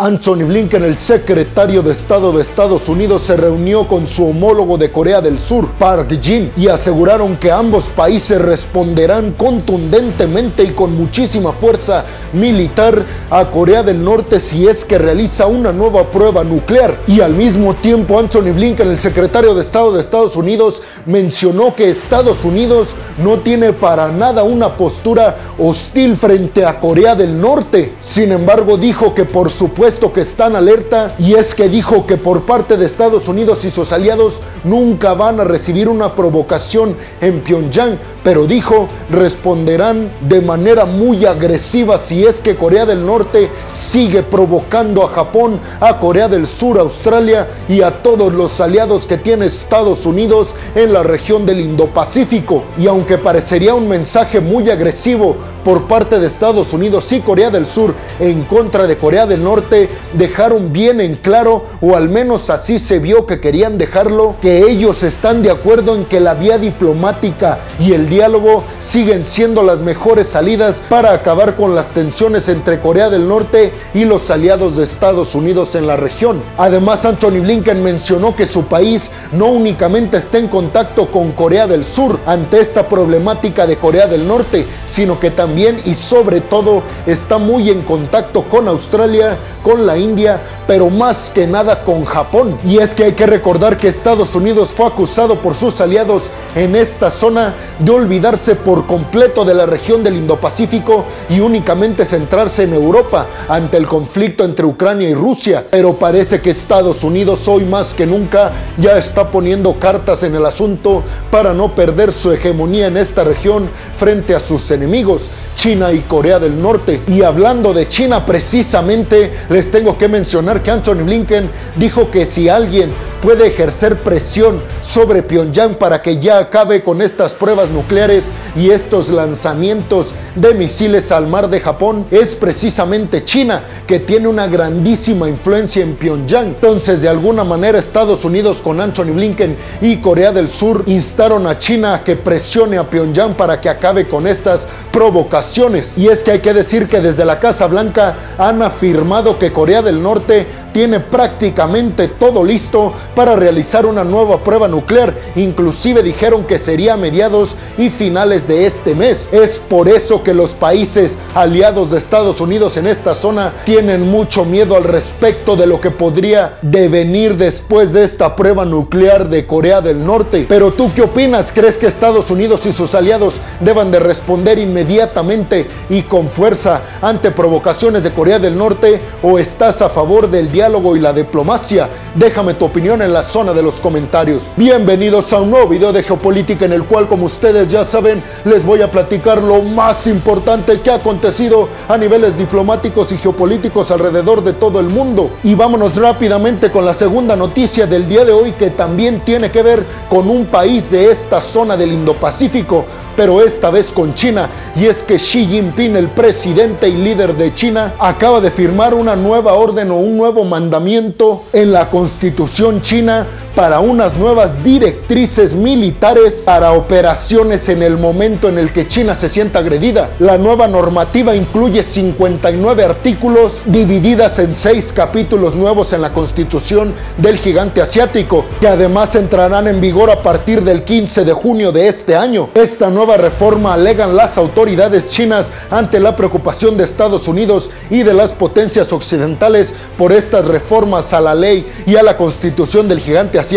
Anthony Blinken, el secretario de Estado de Estados Unidos, se reunió con su homólogo de Corea del Sur, Park Jin, y aseguraron que ambos países responderán contundentemente y con muchísima fuerza militar a Corea del Norte si es que realiza una nueva prueba nuclear. Y al mismo tiempo, Anthony Blinken, el secretario de Estado de Estados Unidos, mencionó que Estados Unidos no tiene para nada una postura hostil frente a Corea del Norte. Sin embargo, dijo que por supuesto que están alerta y es que dijo que por parte de Estados Unidos y sus aliados nunca van a recibir una provocación en Pyongyang, pero dijo responderán de manera muy agresiva si es que Corea del Norte sigue provocando a Japón, a Corea del Sur, Australia y a todos los aliados que tiene Estados Unidos en la región del Indo-Pacífico. Y aunque parecería un mensaje muy agresivo por parte de Estados Unidos y Corea del Sur en contra de Corea del Norte, dejaron bien en claro, o al menos así se vio que querían dejarlo, que ellos están de acuerdo en que la vía diplomática y el diálogo siguen siendo las mejores salidas para acabar con las tensiones entre Corea del Norte y los aliados de Estados Unidos en la región. Además, Anthony Blinken mencionó que su país no únicamente está en contacto con Corea del Sur ante esta problemática de Corea del Norte, sino que también y sobre todo está muy en contacto con Australia, con la India, pero más que nada con Japón. Y es que hay que recordar que Estados Unidos fue acusado por sus aliados en esta zona de olvidarse por completo de la región del Indo-Pacífico y únicamente centrarse en Europa ante el conflicto entre Ucrania y Rusia. Pero parece que Estados Unidos hoy más que nunca ya está poniendo cartas en el asunto para no perder su hegemonía en esta región frente a sus enemigos. China y Corea del Norte. Y hablando de China precisamente, les tengo que mencionar que Anthony Blinken dijo que si alguien puede ejercer presión sobre Pyongyang para que ya acabe con estas pruebas nucleares y estos lanzamientos de misiles al mar de Japón, es precisamente China, que tiene una grandísima influencia en Pyongyang. Entonces, de alguna manera, Estados Unidos con Anthony Blinken y Corea del Sur instaron a China a que presione a Pyongyang para que acabe con estas provocaciones. Y es que hay que decir que desde la Casa Blanca han afirmado que Corea del Norte tiene prácticamente todo listo para realizar una nueva prueba nuclear. Inclusive dijeron que sería a mediados y finales de este mes. Es por eso que los países aliados de Estados Unidos en esta zona tienen mucho miedo al respecto de lo que podría devenir después de esta prueba nuclear de Corea del Norte. Pero tú qué opinas? ¿Crees que Estados Unidos y sus aliados deban de responder inmediatamente? Inmediatamente y con fuerza ante provocaciones de Corea del Norte o estás a favor del diálogo y la diplomacia? Déjame tu opinión en la zona de los comentarios. Bienvenidos a un nuevo video de geopolítica en el cual como ustedes ya saben les voy a platicar lo más importante que ha acontecido a niveles diplomáticos y geopolíticos alrededor de todo el mundo. Y vámonos rápidamente con la segunda noticia del día de hoy que también tiene que ver con un país de esta zona del Indo-Pacífico pero esta vez con China. Y es que Xi Jinping, el presidente y líder de China, acaba de firmar una nueva orden o un nuevo mandamiento en la constitución china para unas nuevas directrices militares para operaciones en el momento en el que China se sienta agredida. La nueva normativa incluye 59 artículos divididas en 6 capítulos nuevos en la constitución del gigante asiático, que además entrarán en vigor a partir del 15 de junio de este año. Esta nueva reforma alegan las autoridades chinas ante la preocupación de Estados Unidos y de las potencias occidentales por estas reformas a la ley y a la constitución del gigante asiático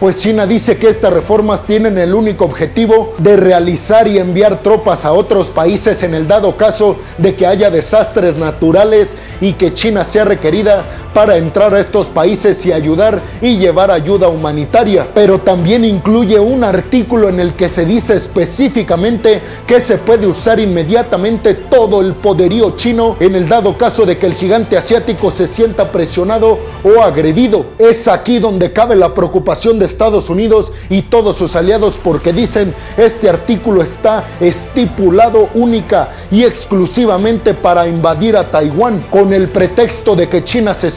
pues China dice que estas reformas tienen el único objetivo de realizar y enviar tropas a otros países en el dado caso de que haya desastres naturales y que China sea requerida para entrar a estos países y ayudar y llevar ayuda humanitaria. Pero también incluye un artículo en el que se dice específicamente que se puede usar inmediatamente todo el poderío chino en el dado caso de que el gigante asiático se sienta presionado o agredido. Es aquí donde cabe la preocupación de Estados Unidos y todos sus aliados porque dicen este artículo está estipulado única y exclusivamente para invadir a Taiwán con el pretexto de que China se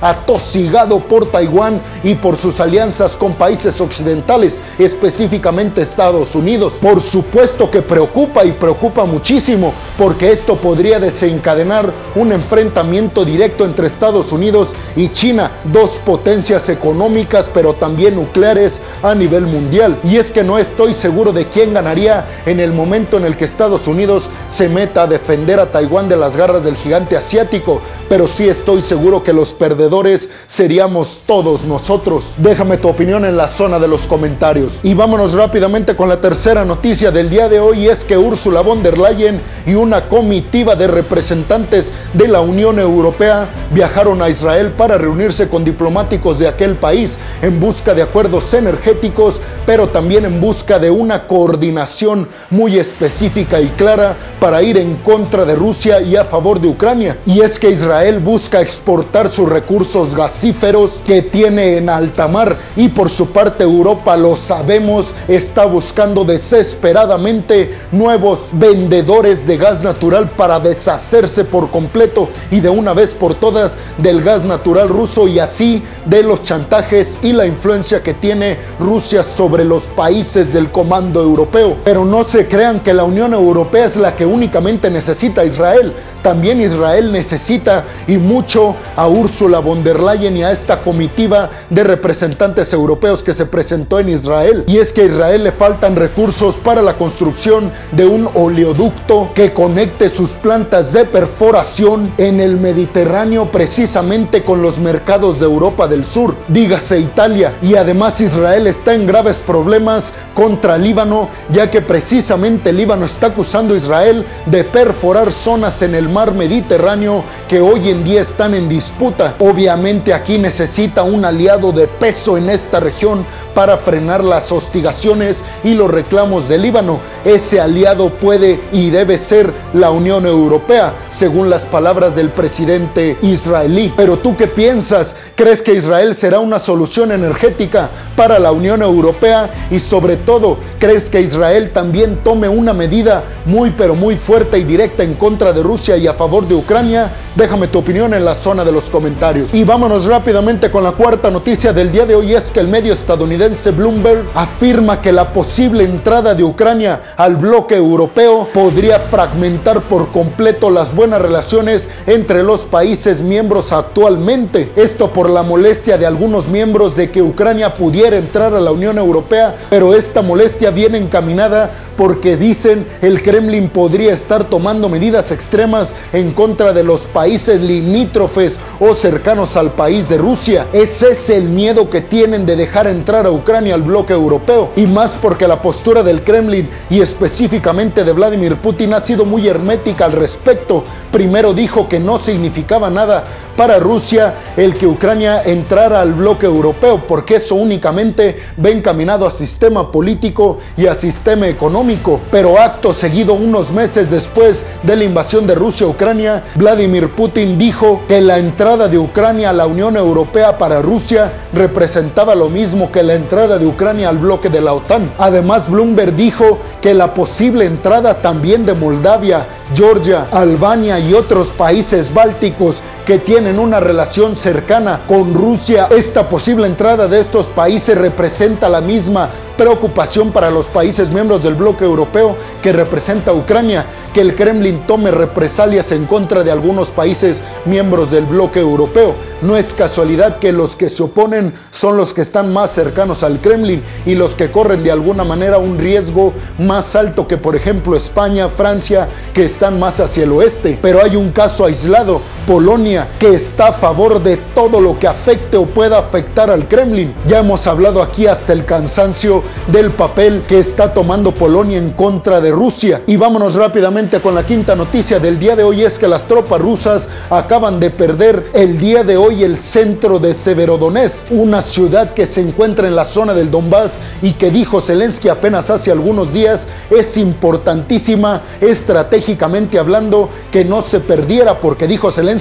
atosigado por Taiwán y por sus alianzas con países occidentales, específicamente Estados Unidos. Por supuesto que preocupa y preocupa muchísimo porque esto podría desencadenar un enfrentamiento directo entre Estados Unidos y China, dos potencias económicas pero también nucleares a nivel mundial. Y es que no estoy seguro de quién ganaría en el momento en el que Estados Unidos se meta a defender a Taiwán de las garras del gigante asiático, pero sí estoy seguro que los perdedores seríamos todos nosotros. Déjame tu opinión en la zona de los comentarios. Y vámonos rápidamente con la tercera noticia del día de hoy, es que Ursula von der Leyen y una comitiva de representantes de la Unión Europea viajaron a Israel para reunirse con diplomáticos de aquel país en busca de acuerdos energéticos, pero también en busca de una coordinación muy específica y clara para ir en contra de Rusia y a favor de Ucrania. Y es que Israel busca exportar sus recursos gasíferos que tiene en alta mar y por su parte Europa, lo sabemos, está buscando desesperadamente nuevos vendedores de gas natural para deshacerse por completo y de una vez por todas del gas natural ruso y así de los chantajes y la influencia que tiene Rusia sobre los países del comando europeo. Pero no se crean que la Unión Europea es la que únicamente necesita Israel. También Israel necesita y mucho a Ursula von der Leyen y a esta comitiva de representantes europeos que se presentó en Israel. Y es que a Israel le faltan recursos para la construcción de un oleoducto que conecte sus plantas de perforación en el Mediterráneo precisamente con los mercados de Europa del Sur, dígase Italia. Y además Israel está en graves problemas contra Líbano, ya que precisamente Líbano está acusando a Israel de perforar zonas en el mar Mediterráneo que hoy en día están en disputa. Obviamente aquí necesita un aliado de peso en esta región para frenar las hostigaciones y los reclamos de Líbano. Ese aliado puede y debe ser la Unión Europea, según las palabras del presidente israelí. Pero tú qué piensas? ¿Crees que Israel será una solución energética para la Unión Europea? Y sobre todo, ¿crees que Israel también tome una medida muy pero muy fuerte y directa en contra de Rusia y a favor de Ucrania? Déjame tu opinión en la zona de los comentarios. Y vámonos rápidamente con la cuarta noticia del día de hoy es que el medio estadounidense Bloomberg afirma que la posible entrada de Ucrania al bloque europeo podría fragmentar por completo las buenas relaciones entre los países miembros actualmente. Esto por la molestia de algunos miembros de que Ucrania pudiera entrar a la Unión Europea, pero esta molestia viene encaminada porque dicen el Kremlin podría estar tomando medidas extremas en contra de los países limítrofes o cercanos al país de Rusia. Ese es el miedo que tienen de dejar entrar a Ucrania al bloque europeo. Y más porque la postura del Kremlin y específicamente de Vladimir Putin ha sido muy hermética al respecto. Primero dijo que no significaba nada para Rusia el que Ucrania entrara al bloque europeo, porque eso únicamente va encaminado a sistema político y a sistema económico. Pero acto seguido, unos meses después de la invasión de Rusia a Ucrania, Vladimir Putin dijo que la entrada de Ucrania a la Unión Europea para Rusia representaba lo mismo que la entrada de Ucrania al bloque de la OTAN. Además, Bloomberg dijo que la posible entrada también de Moldavia, Georgia, Albania y otros países bálticos que tienen una relación cercana con Rusia. Esta posible entrada de estos países representa la misma preocupación para los países miembros del bloque europeo que representa Ucrania, que el Kremlin tome represalias en contra de algunos países miembros del bloque europeo. No es casualidad que los que se oponen son los que están más cercanos al Kremlin y los que corren de alguna manera un riesgo más alto que por ejemplo España, Francia, que están más hacia el oeste. Pero hay un caso aislado, Polonia, que está a favor de todo lo que afecte o pueda afectar al Kremlin. Ya hemos hablado aquí hasta el cansancio del papel que está tomando Polonia en contra de Rusia. Y vámonos rápidamente con la quinta noticia del día de hoy es que las tropas rusas acaban de perder el día de hoy el centro de Severodonetsk, una ciudad que se encuentra en la zona del Donbass y que dijo Zelensky apenas hace algunos días es importantísima estratégicamente hablando que no se perdiera porque dijo Zelensky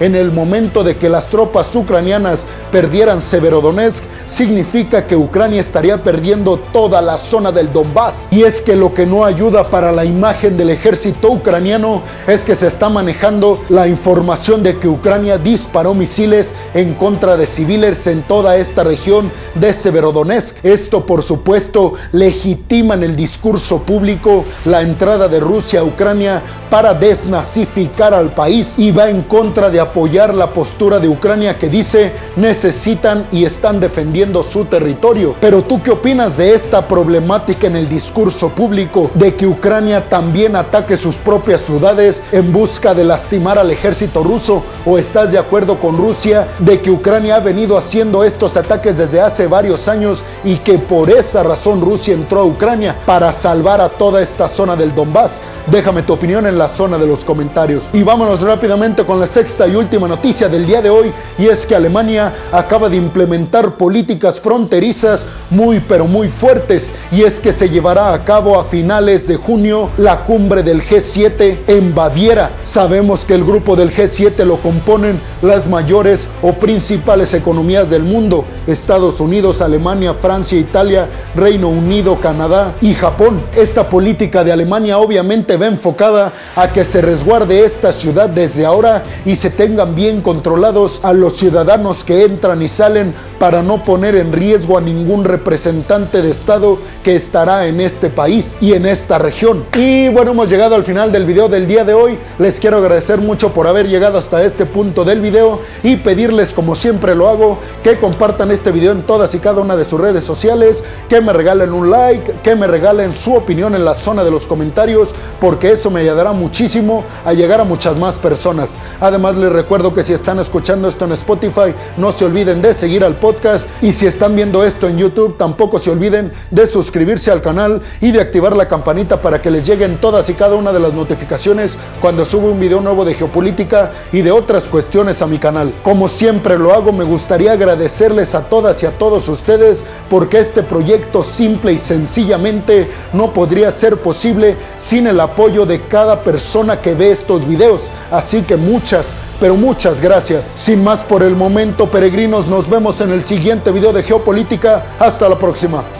en el momento de que las tropas ucranianas perdieran Severodonetsk significa que Ucrania estaría perdiendo toda la zona del Donbass. Y es que lo que no ayuda para la imagen del ejército ucraniano es que se está manejando la información de que Ucrania disparó misiles en contra de civiles en toda esta región de Severodonetsk. Esto, por supuesto, legitima en el discurso público la entrada de Rusia a Ucrania para desnazificar al país y va en contra de apoyar la postura de Ucrania que dice necesitan y están defendiendo su territorio. Pero tú qué opinas de esta problemática en el discurso público de que Ucrania también ataque sus propias ciudades en busca de lastimar al ejército ruso o estás de acuerdo con Rusia de que Ucrania ha venido haciendo estos ataques desde hace varios años y que por esa razón Rusia entró a Ucrania para salvar a toda esta zona del Donbass? Déjame tu opinión en la zona de los comentarios. Y vámonos rápidamente con la sexta y última noticia del día de hoy y es que Alemania acaba de implementar políticas fronterizas muy pero muy fuertes y es que se llevará a cabo a finales de junio la cumbre del G7 en Baviera. Sabemos que el grupo del G7 lo componen las mayores o principales economías del mundo, Estados Unidos, Alemania, Francia, Italia, Reino Unido, Canadá y Japón. Esta política de Alemania obviamente va enfocada a que se resguarde esta ciudad desde ahora y se tengan bien controlados a los ciudadanos que entran y salen para no poner en riesgo a ningún representante de Estado que estará en este país y en esta región. Y bueno, hemos llegado al final del video del día de hoy. Les quiero agradecer mucho por haber llegado hasta este punto del video y pedirles, como siempre lo hago, que compartan este video en todas y cada una de sus redes sociales, que me regalen un like, que me regalen su opinión en la zona de los comentarios, porque eso me ayudará muchísimo a llegar a muchas más personas. Además les recuerdo que si están escuchando esto en Spotify, no se olviden de seguir al podcast y si están viendo esto en YouTube, tampoco se olviden de suscribirse al canal y de activar la campanita para que les lleguen todas y cada una de las notificaciones cuando subo un video nuevo de geopolítica y de otras cuestiones a mi canal. Como siempre lo hago, me gustaría agradecerles a todas y a todos ustedes porque este proyecto simple y sencillamente no podría ser posible sin el apoyo de cada persona que ve estos videos. Así que muchas, pero muchas gracias. Sin más por el momento, peregrinos, nos vemos en el siguiente video de Geopolítica. Hasta la próxima.